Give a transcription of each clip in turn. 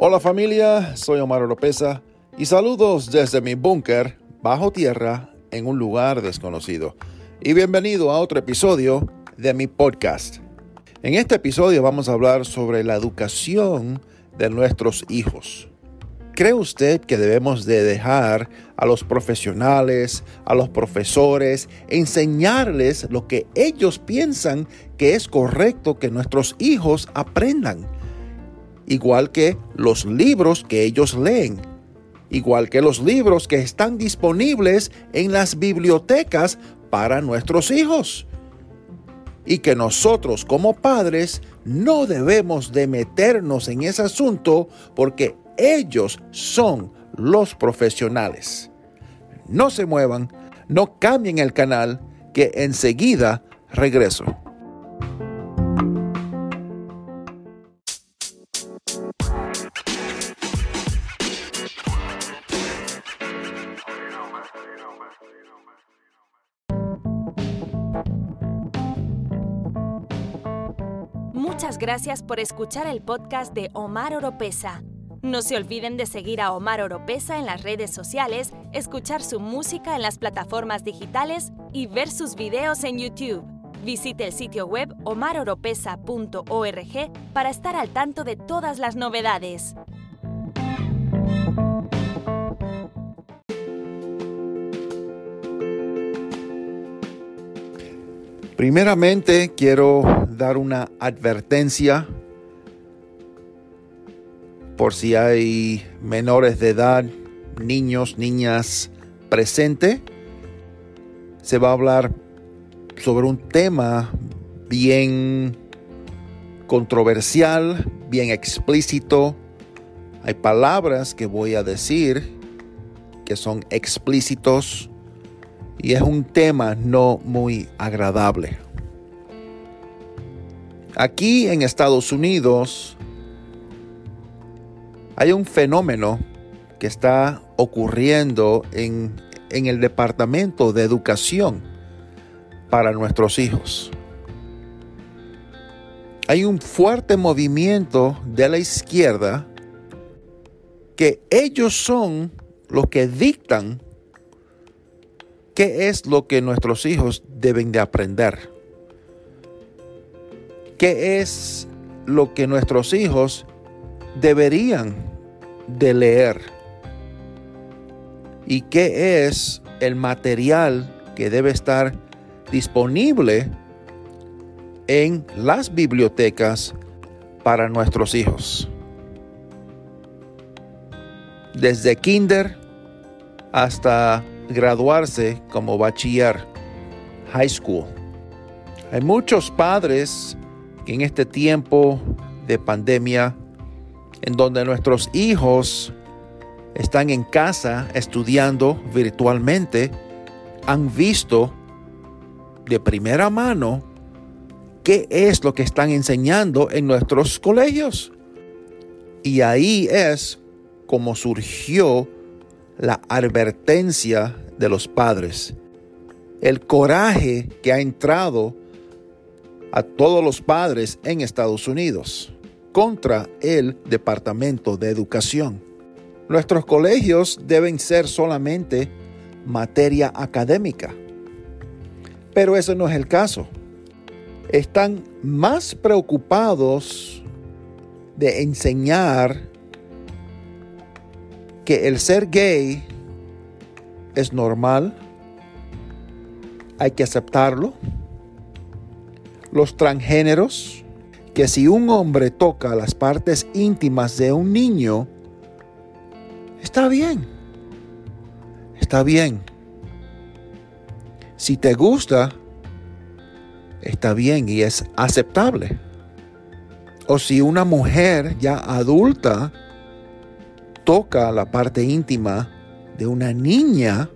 Hola familia, soy Omar Oropesa y saludos desde mi búnker bajo tierra en un lugar desconocido. Y bienvenido a otro episodio de mi podcast. En este episodio vamos a hablar sobre la educación de nuestros hijos. ¿Cree usted que debemos de dejar a los profesionales, a los profesores, enseñarles lo que ellos piensan que es correcto que nuestros hijos aprendan? igual que los libros que ellos leen, igual que los libros que están disponibles en las bibliotecas para nuestros hijos. Y que nosotros como padres no debemos de meternos en ese asunto porque ellos son los profesionales. No se muevan, no cambien el canal, que enseguida regreso. Muchas gracias por escuchar el podcast de Omar Oropesa. No se olviden de seguir a Omar Oropesa en las redes sociales, escuchar su música en las plataformas digitales y ver sus videos en YouTube. Visite el sitio web omaroropesa.org para estar al tanto de todas las novedades. Primeramente quiero dar una advertencia por si hay menores de edad, niños, niñas presente. Se va a hablar sobre un tema bien controversial, bien explícito. Hay palabras que voy a decir que son explícitos y es un tema no muy agradable. Aquí en Estados Unidos hay un fenómeno que está ocurriendo en, en el Departamento de Educación para nuestros hijos. Hay un fuerte movimiento de la izquierda que ellos son los que dictan ¿Qué es lo que nuestros hijos deben de aprender? ¿Qué es lo que nuestros hijos deberían de leer? ¿Y qué es el material que debe estar disponible en las bibliotecas para nuestros hijos? Desde kinder hasta graduarse como bachiller, high school. Hay muchos padres que en este tiempo de pandemia, en donde nuestros hijos están en casa estudiando virtualmente, han visto de primera mano qué es lo que están enseñando en nuestros colegios. Y ahí es como surgió la advertencia de los padres, el coraje que ha entrado a todos los padres en Estados Unidos contra el Departamento de Educación. Nuestros colegios deben ser solamente materia académica, pero eso no es el caso. Están más preocupados de enseñar que el ser gay es normal, hay que aceptarlo. Los transgéneros, que si un hombre toca las partes íntimas de un niño, está bien, está bien. Si te gusta, está bien y es aceptable. O si una mujer ya adulta toca la parte íntima de una niña,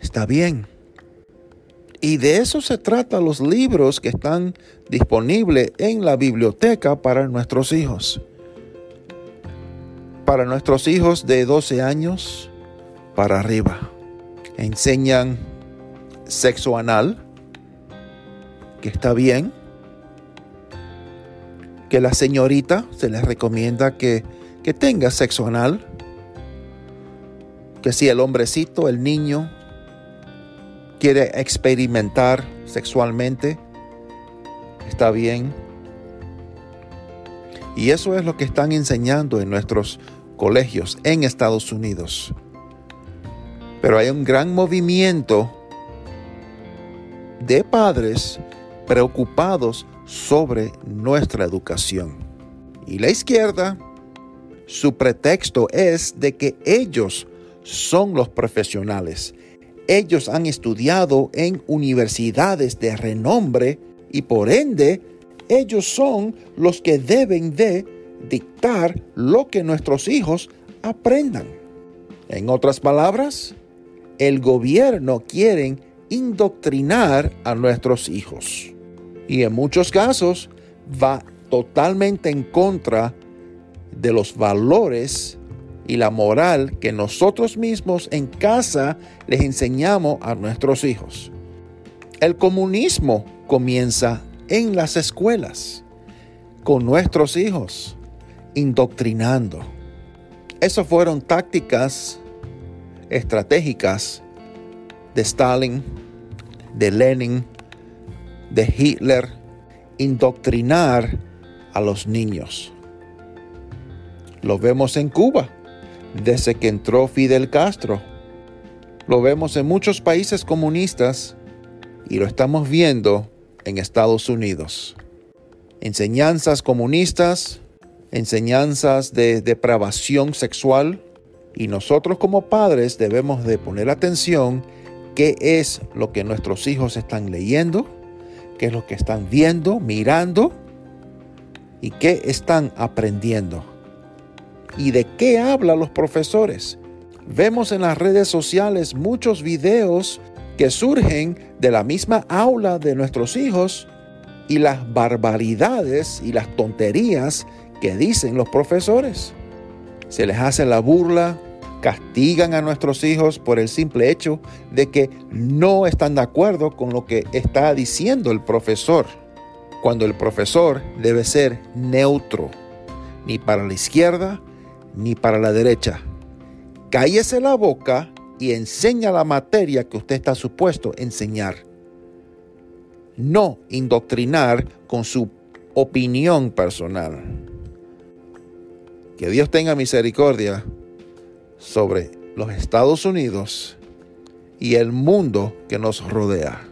está bien. Y de eso se trata los libros que están disponibles en la biblioteca para nuestros hijos. Para nuestros hijos de 12 años para arriba. Enseñan sexo anal, que está bien, que la señorita se les recomienda que, que tenga sexo anal, que si el hombrecito, el niño, quiere experimentar sexualmente, está bien. Y eso es lo que están enseñando en nuestros colegios en Estados Unidos. Pero hay un gran movimiento de padres preocupados sobre nuestra educación. Y la izquierda, su pretexto es de que ellos son los profesionales. Ellos han estudiado en universidades de renombre y por ende ellos son los que deben de dictar lo que nuestros hijos aprendan. En otras palabras, el gobierno quiere indoctrinar a nuestros hijos. Y en muchos casos va totalmente en contra de los valores y la moral que nosotros mismos en casa les enseñamos a nuestros hijos. El comunismo comienza en las escuelas, con nuestros hijos, indoctrinando. Esas fueron tácticas estratégicas de Stalin, de Lenin, de Hitler, indoctrinar a los niños. Lo vemos en Cuba, desde que entró Fidel Castro. Lo vemos en muchos países comunistas y lo estamos viendo en Estados Unidos. Enseñanzas comunistas, enseñanzas de depravación sexual y nosotros como padres debemos de poner atención qué es lo que nuestros hijos están leyendo, qué es lo que están viendo, mirando y qué están aprendiendo. ¿Y de qué hablan los profesores? Vemos en las redes sociales muchos videos que surgen de la misma aula de nuestros hijos y las barbaridades y las tonterías que dicen los profesores. Se les hace la burla, castigan a nuestros hijos por el simple hecho de que no están de acuerdo con lo que está diciendo el profesor, cuando el profesor debe ser neutro, ni para la izquierda ni para la derecha. Cállese la boca y enseña la materia que usted está supuesto enseñar. No indoctrinar con su opinión personal. Que Dios tenga misericordia sobre los Estados Unidos y el mundo que nos rodea.